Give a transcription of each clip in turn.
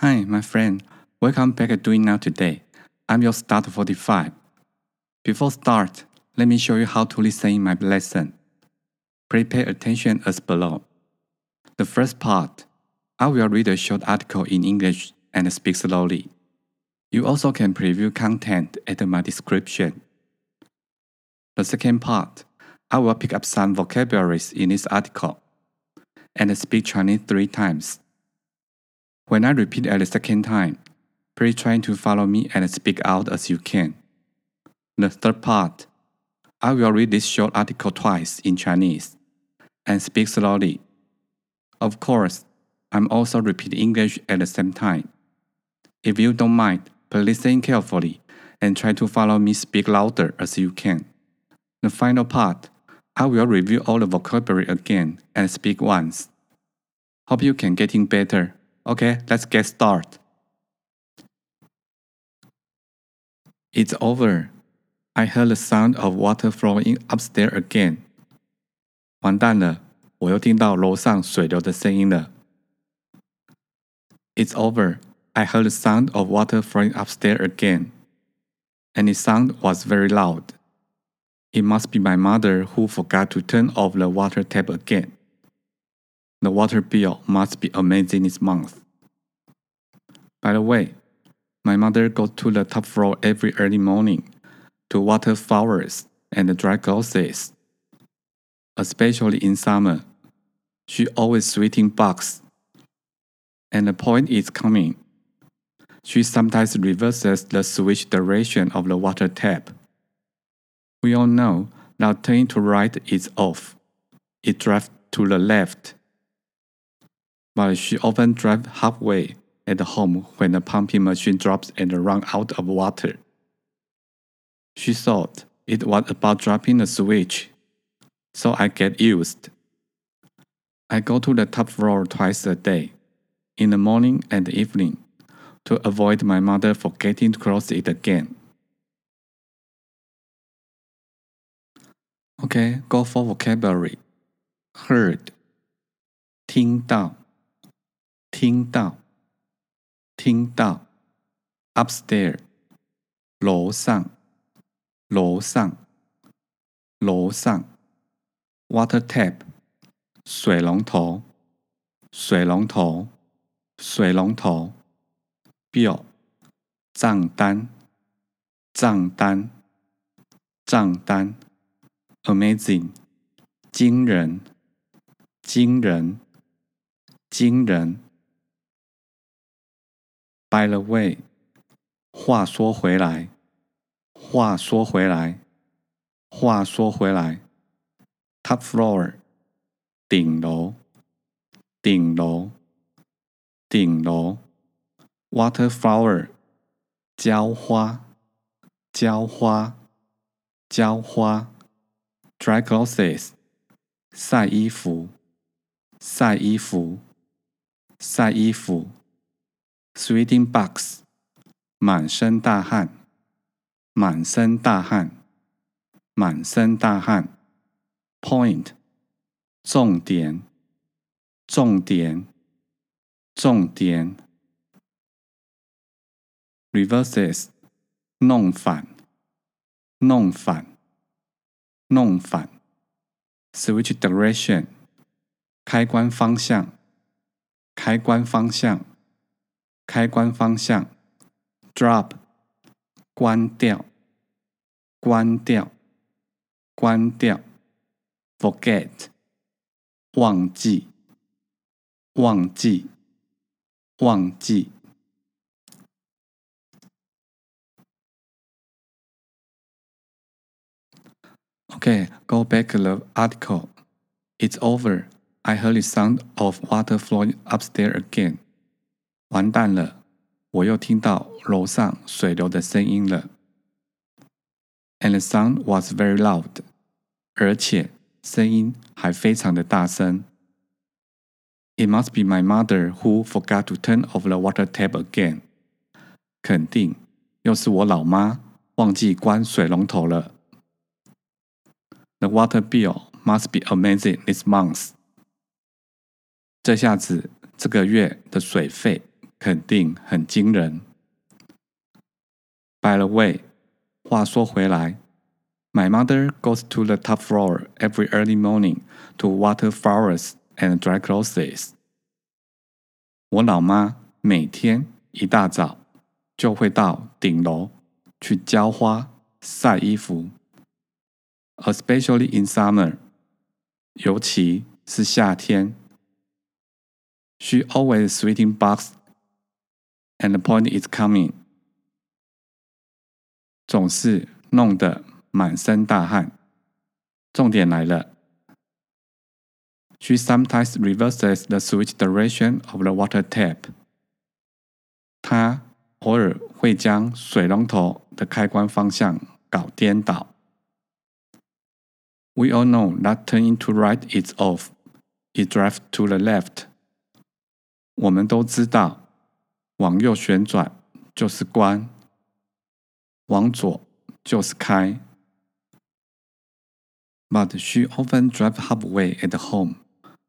Hi, my friend. Welcome back to Doing Now Today. I'm your start 45. Before start, let me show you how to listen in my lesson. Please pay attention as below. The first part, I will read a short article in English and speak slowly. You also can preview content at my description. The second part, I will pick up some vocabularies in this article and speak Chinese three times. When I repeat at the second time, please try to follow me and speak out as you can. The third part, I will read this short article twice in Chinese and speak slowly. Of course, I'm also repeating English at the same time. If you don't mind, please listen carefully and try to follow me speak louder as you can. The final part, I will review all the vocabulary again and speak once. Hope you can getting better. Okay, let's get started. It's over. I heard the sound of water flowing upstairs again. 完蛋了，我又听到楼上水流的声音了。It's over. I heard the sound of water flowing upstairs again. And the sound was very loud. It must be my mother who forgot to turn off the water tap again. The water bill must be amazing this month. By the way, my mother goes to the top floor every early morning to water flowers and dry clothes. Especially in summer, she always sweeping bugs. And the point is coming. She sometimes reverses the switch direction of the water tap. We all know that turning to right is off. It drives to the left. But she often drives halfway at home when the pumping machine drops and runs out of water. She thought it was about dropping the switch, so I get used. I go to the top floor twice a day, in the morning and evening, to avoid my mother forgetting to close it again. Okay, go for vocabulary. Heard. 听到，听到。听到，upstairs，楼上，楼上，楼上，water tap，水龙头，水龙头，水龙头，bill，账单，账单，账单，amazing，惊人，惊人，惊人。By the way，话说回来，话说回来，话说回来，top floor，顶楼，顶楼，顶楼，water flower，浇花，浇花，浇花，dry clothes，晒衣服，晒衣服，晒衣服。Sweating bugs，满身大汗，满身大汗，满身大汗。Point，重点，重点，重点。Reverses，弄反，弄反，弄反。Switch direction，开关方向，开关方向。开关方向，drop，关掉，关掉，关掉，forget，忘记，忘记，忘记。Okay, go back to the article. It's over. I heard the sound of water flowing upstairs again. 完蛋了！我又听到楼上水流的声音了。And the sound was very loud，而且声音还非常的大声。It must be my mother who forgot to turn off the water tap again。肯定又是我老妈忘记关水龙头了。The water bill must be amazing this month。这下子这个月的水费。 肯定很惊人。By the way，话说回来，My mother goes to the top floor every early morning to water flowers and dry clothes。我老妈每天一大早就会到顶楼去浇花、晒衣服，especially in summer，尤其是夏天。She always sweeping box, and the point is coming，总是弄得满身大汗。重点来了。She sometimes reverses the switch direction of the water tap. 她偶尔会将水龙头的开关方向搞颠倒。We all know that turning to right is off. It drives to the left. 我们都知道， 往右旋转就是关，往左就是开。But she often drives halfway at home.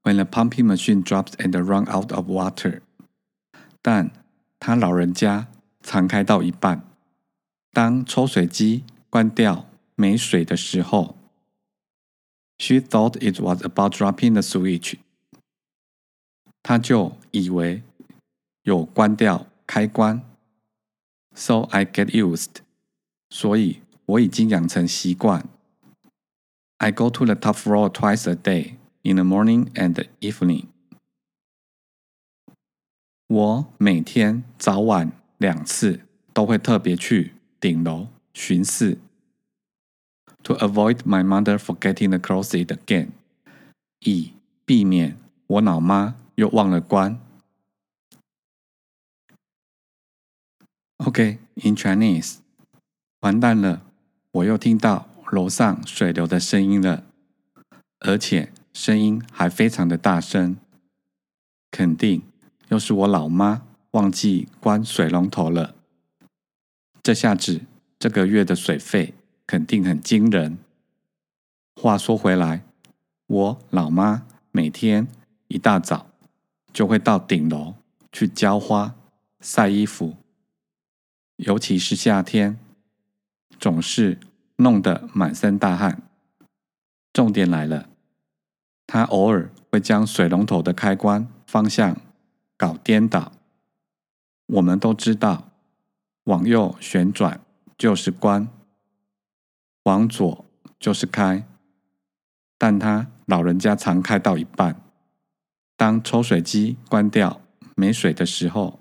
When the pumping machine drops and run out of water，但他老人家常开到一半，当抽水机关掉没水的时候，She thought it was about dropping the switch，他就以为有关掉开关。So I get used，所以我已经养成习惯。I go to the top floor twice a day。in the morning and evening。我每天早晚两次都会特别去顶楼巡视，to avoid my mother forgetting the closet again，以避免我老妈又忘了关。 OK，in Chinese，完蛋了，我又听到楼上水流的声音了，而且。声音还非常的大声，肯定又是我老妈忘记关水龙头了。这下子这个月的水费肯定很惊人。话说回来，我老妈每天一大早就会到顶楼去浇花、晒衣服，尤其是夏天，总是弄得满身大汗。重点来了。他偶尔会将水龙头的开关方向搞颠倒。我们都知道，往右旋转就是关，往左就是开。但他老人家常开到一半，当抽水机关掉没水的时候，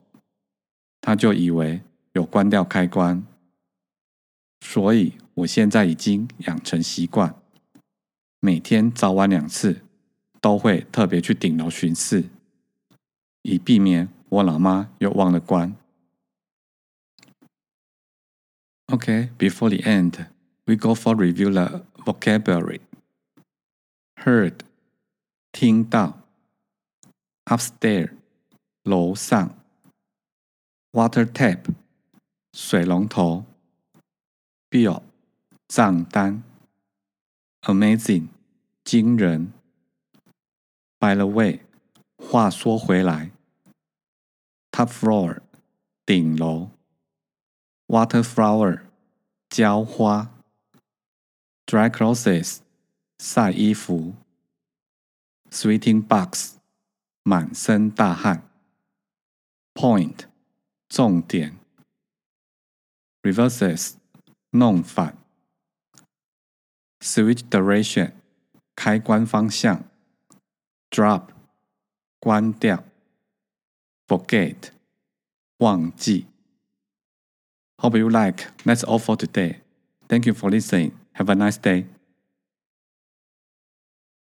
他就以为有关掉开关。所以我现在已经养成习惯，每天早晚两次。都会特别去顶楼巡视，以避免我老妈又忘了关。Okay, before the end, we go for review the vocabulary. Heard, 听到。Upstairs, 楼上。Water tap, 水龙头。Bill, 账单。Amazing, 惊人。By the way，话说回来，top floor 顶楼，water flower 浇花，dry clothes 晒衣服，sweating bugs 满身大汗，point 重点 ，reverses 弄反，switch direction 开关方向。drop 关掉，forget 忘记。Hope you like. That's all for today. Thank you for listening. Have a nice day.